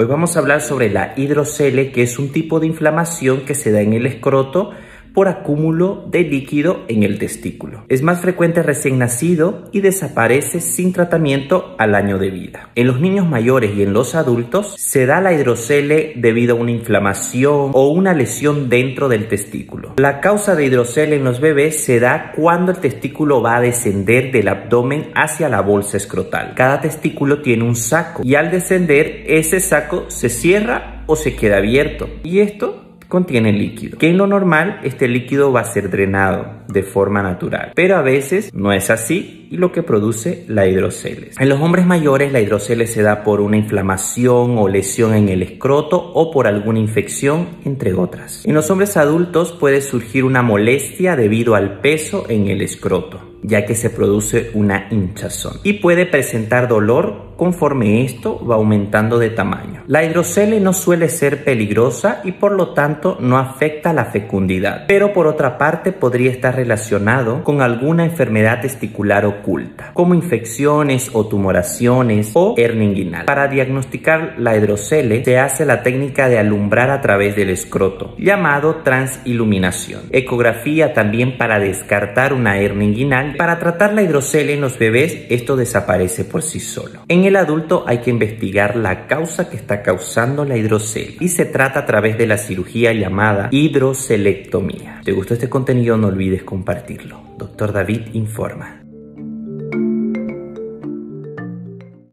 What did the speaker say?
Hoy vamos a hablar sobre la hidrocele, que es un tipo de inflamación que se da en el escroto por acúmulo de líquido en el testículo. Es más frecuente recién nacido y desaparece sin tratamiento al año de vida. En los niños mayores y en los adultos se da la hidrocele debido a una inflamación o una lesión dentro del testículo. La causa de hidrocele en los bebés se da cuando el testículo va a descender del abdomen hacia la bolsa escrotal. Cada testículo tiene un saco y al descender ese saco se cierra o se queda abierto. Y esto contiene líquido, que en lo normal este líquido va a ser drenado de forma natural, pero a veces no es así y lo que produce la hidroceles. En los hombres mayores la hidroceles se da por una inflamación o lesión en el escroto o por alguna infección, entre otras. En los hombres adultos puede surgir una molestia debido al peso en el escroto ya que se produce una hinchazón y puede presentar dolor conforme esto va aumentando de tamaño. La hidrocele no suele ser peligrosa y por lo tanto no afecta la fecundidad, pero por otra parte podría estar relacionado con alguna enfermedad testicular oculta, como infecciones o tumoraciones o hernia inguinal. Para diagnosticar la hidrocele se hace la técnica de alumbrar a través del escroto, llamado transiluminación. Ecografía también para descartar una hernia inguinal. Para tratar la hidrocele en los bebés, esto desaparece por sí solo. En el adulto hay que investigar la causa que está causando la hidrocele y se trata a través de la cirugía llamada hidrocelectomía. ¿Te gustó este contenido? No olvides compartirlo. Doctor David informa.